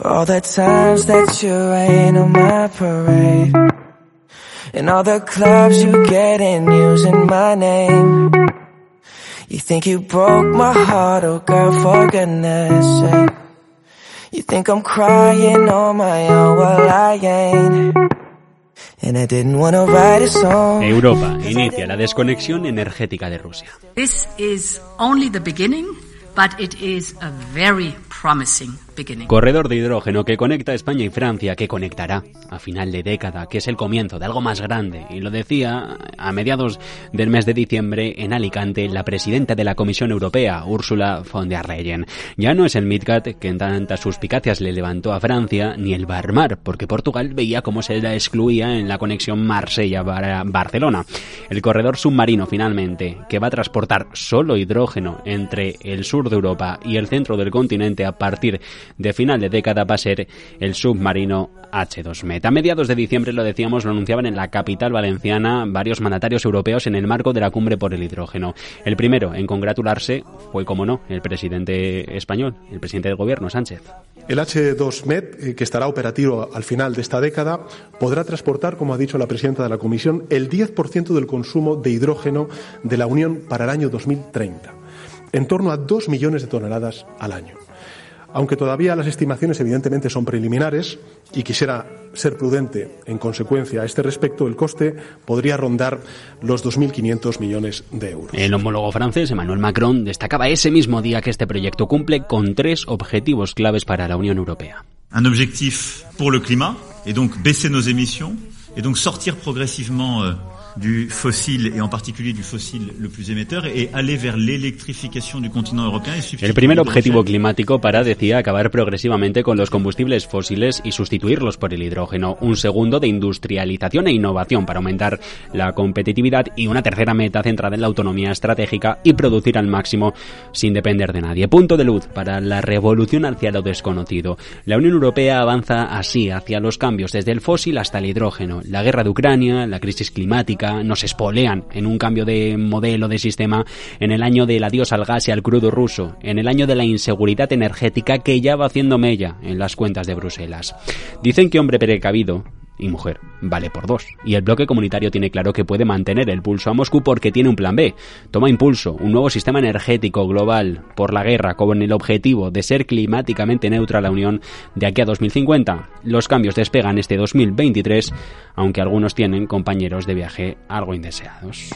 For all the times that you rain on my parade. And all the clubs you get in using my name. You think you broke my heart, oh girl, for goodness sake. You think I'm crying on my own, well I ain't. And I didn't wanna write a song. Europa inicia la desconexión energética de Rusia. This is only the beginning, but it is a very promising Corredor de hidrógeno que conecta España y Francia, que conectará a final de década, que es el comienzo de algo más grande. Y lo decía a mediados del mes de diciembre en Alicante la presidenta de la Comisión Europea, Ursula von der Leyen. Ya no es el Midcat que en tantas suspicacias le levantó a Francia, ni el Barmar, porque Portugal veía cómo se la excluía en la conexión Marsella-Barcelona. El corredor submarino, finalmente, que va a transportar solo hidrógeno entre el sur de Europa y el centro del continente a partir de final de década va a ser el submarino H2Met. A mediados de diciembre, lo decíamos, lo anunciaban en la capital valenciana varios mandatarios europeos en el marco de la cumbre por el hidrógeno. El primero en congratularse fue, como no, el presidente español, el presidente del gobierno, Sánchez. El H2Met, eh, que estará operativo al final de esta década, podrá transportar, como ha dicho la presidenta de la Comisión, el 10% del consumo de hidrógeno de la Unión para el año 2030, en torno a 2 millones de toneladas al año. Aunque todavía las estimaciones evidentemente son preliminares y quisiera ser prudente en consecuencia a este respecto, el coste podría rondar los 2.500 millones de euros. El homólogo francés Emmanuel Macron destacaba ese mismo día que este proyecto cumple con tres objetivos claves para la Unión Europea. Un objetivo pour le climat et donc baisser nos émissions et donc sortir progressivement euh, du fossile et en particulier du fossile le plus émetteur et aller vers l'électrificación du continent européen. El primer objetivo climático para, decía, acabar progresivamente con los combustibles fósiles y sustituirlos por el hidrógeno. Un segundo de industrialización e innovación para aumentar la competitividad y una tercera meta centrada en la autonomía estratégica y producir al máximo sin depender de nadie. Punto de luz para la revolución hacia lo desconocido. La Unión Europea avanza así hacia los cambios desde el fósil hasta el hidrógeno. La guerra de Ucrania, la crisis climática, nos espolean en un cambio de modelo de sistema en el año del adiós al gas y al crudo ruso, en el año de la inseguridad energética que ya va haciendo mella en las cuentas de Bruselas. Dicen que hombre precavido y mujer vale por dos. Y el bloque comunitario tiene claro que puede mantener el pulso a Moscú porque tiene un plan B. Toma impulso, un nuevo sistema energético global por la guerra con el objetivo de ser climáticamente neutra la Unión de aquí a 2050. Los cambios despegan este 2023, aunque algunos tienen compañeros de viaje algo indeseados.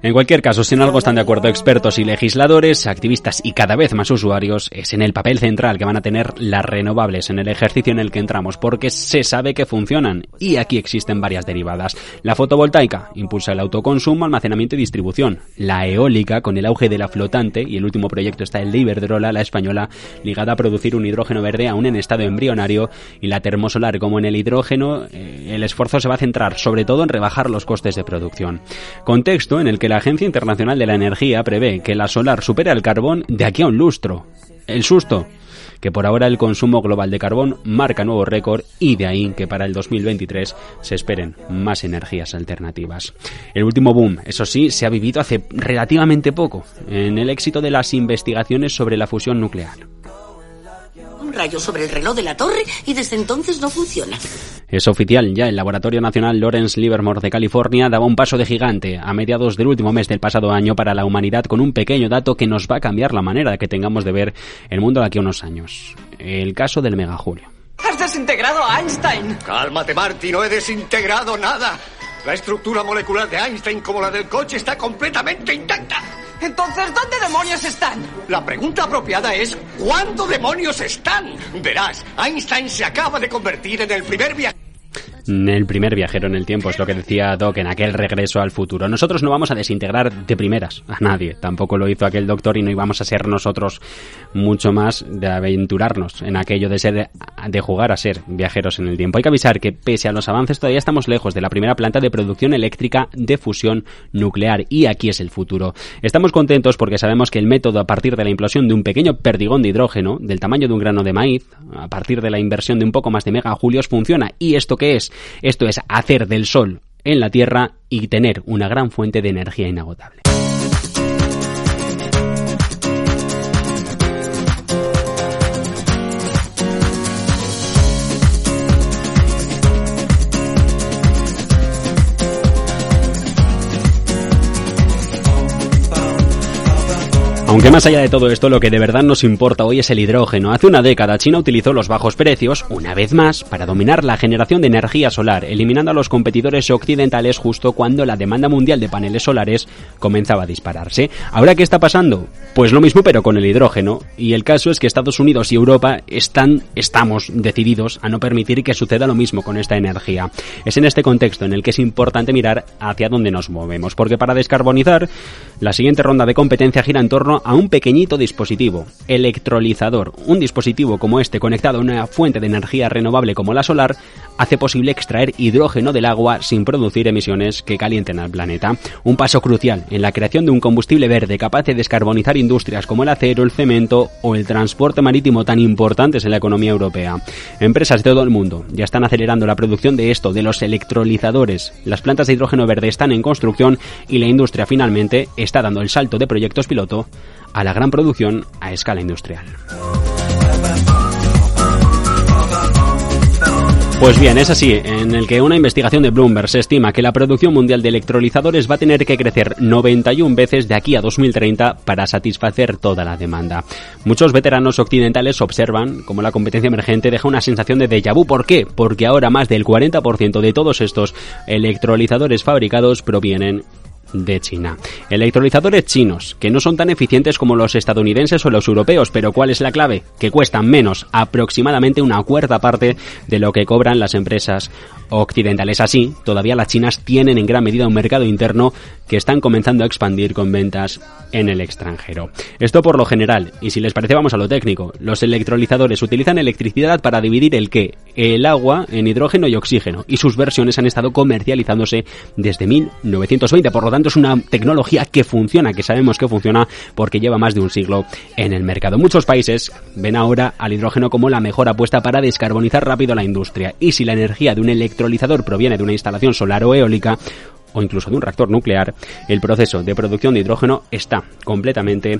En cualquier caso, si en algo están de acuerdo expertos y legisladores, activistas y cada vez más usuarios, es en el papel central que van a tener las renovables en el ejercicio en el que entramos, porque se sabe que funcionan y aquí existen varias derivadas. La fotovoltaica impulsa el autoconsumo, almacenamiento y distribución. La eólica, con el auge de la flotante, y el último proyecto está el de Iberdrola, la española, ligada a producir un hidrógeno verde aún en estado embrionario, y la termosolar, como en el hidrógeno, eh, el esfuerzo se va a centrar sobre todo en rebajar los costes de producción. Contexto en el que la Agencia Internacional de la Energía prevé que la solar supere al carbón de aquí a un lustro. El susto que por ahora el consumo global de carbón marca nuevo récord y de ahí que para el 2023 se esperen más energías alternativas. El último boom, eso sí, se ha vivido hace relativamente poco, en el éxito de las investigaciones sobre la fusión nuclear un rayo sobre el reloj de la torre y desde entonces no funciona. Es oficial, ya el Laboratorio Nacional Lawrence Livermore de California daba un paso de gigante a mediados del último mes del pasado año para la humanidad con un pequeño dato que nos va a cambiar la manera que tengamos de ver el mundo de aquí a unos años. El caso del megajulio. ¡Has desintegrado a Einstein! Cálmate, Marty, no he desintegrado nada. La estructura molecular de Einstein, como la del coche, está completamente intacta. Entonces, ¿dónde demonios están? La pregunta apropiada es, ¿cuándo demonios están? Verás, Einstein se acaba de convertir en el primer viajero el primer viajero en el tiempo, es lo que decía Doc en aquel regreso al futuro. Nosotros no vamos a desintegrar de primeras a nadie, tampoco lo hizo aquel doctor y no íbamos a ser nosotros mucho más de aventurarnos en aquello de ser de jugar a ser viajeros en el tiempo. Hay que avisar que pese a los avances todavía estamos lejos de la primera planta de producción eléctrica de fusión nuclear y aquí es el futuro. Estamos contentos porque sabemos que el método a partir de la implosión de un pequeño perdigón de hidrógeno del tamaño de un grano de maíz, a partir de la inversión de un poco más de megajulios funciona. ¿Y esto qué es? Esto es hacer del Sol en la Tierra y tener una gran fuente de energía inagotable. Aunque más allá de todo esto, lo que de verdad nos importa hoy es el hidrógeno. Hace una década China utilizó los bajos precios, una vez más, para dominar la generación de energía solar, eliminando a los competidores occidentales justo cuando la demanda mundial de paneles solares comenzaba a dispararse. ¿Ahora qué está pasando? Pues lo mismo pero con el hidrógeno. Y el caso es que Estados Unidos y Europa están, estamos decididos a no permitir que suceda lo mismo con esta energía. Es en este contexto en el que es importante mirar hacia dónde nos movemos, porque para descarbonizar, la siguiente ronda de competencia gira en torno a un pequeñito dispositivo, electrolizador. Un dispositivo como este conectado a una fuente de energía renovable como la solar hace posible extraer hidrógeno del agua sin producir emisiones que calienten al planeta. Un paso crucial en la creación de un combustible verde capaz de descarbonizar industrias como el acero, el cemento o el transporte marítimo tan importantes en la economía europea. Empresas de todo el mundo ya están acelerando la producción de esto, de los electrolizadores. Las plantas de hidrógeno verde están en construcción y la industria finalmente está dando el salto de proyectos piloto a la gran producción a escala industrial. Pues bien, es así, en el que una investigación de Bloomberg se estima que la producción mundial de electrolizadores va a tener que crecer 91 veces de aquí a 2030 para satisfacer toda la demanda. Muchos veteranos occidentales observan cómo la competencia emergente deja una sensación de déjà vu. ¿Por qué? Porque ahora más del 40% de todos estos electrolizadores fabricados provienen de China. Electrolizadores chinos, que no son tan eficientes como los estadounidenses o los europeos, pero ¿cuál es la clave? Que cuestan menos, aproximadamente una cuarta parte de lo que cobran las empresas occidentales. Así, todavía las chinas tienen en gran medida un mercado interno que están comenzando a expandir con ventas en el extranjero. Esto por lo general, y si les parece vamos a lo técnico, los electrolizadores utilizan electricidad para dividir el qué, el agua en hidrógeno y oxígeno, y sus versiones han estado comercializándose desde 1920, por lo tanto es una tecnología que funciona, que sabemos que funciona porque lleva más de un siglo en el mercado. Muchos países ven ahora al hidrógeno como la mejor apuesta para descarbonizar rápido la industria, y si la energía de un electrolizador proviene de una instalación solar o eólica, o incluso de un reactor nuclear, el proceso de producción de hidrógeno está completamente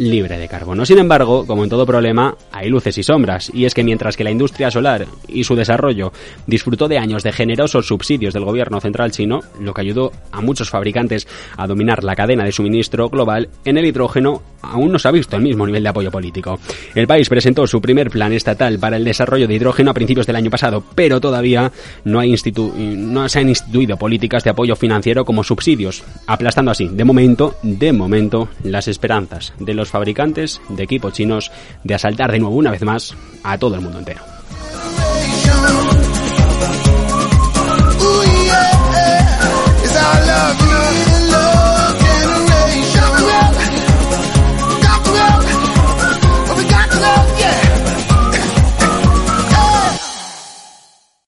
libre de carbono. Sin embargo, como en todo problema, hay luces y sombras, y es que mientras que la industria solar y su desarrollo disfrutó de años de generosos subsidios del gobierno central chino, lo que ayudó a muchos fabricantes a dominar la cadena de suministro global, en el hidrógeno aún no se ha visto el mismo nivel de apoyo político. El país presentó su primer plan estatal para el desarrollo de hidrógeno a principios del año pasado, pero todavía no, hay se han instituido políticas de apoyo financiero como subsidios, aplastando así, de momento, de momento, las esperanzas de fabricantes de equipos chinos de asaltar de nuevo una vez más a todo el mundo entero.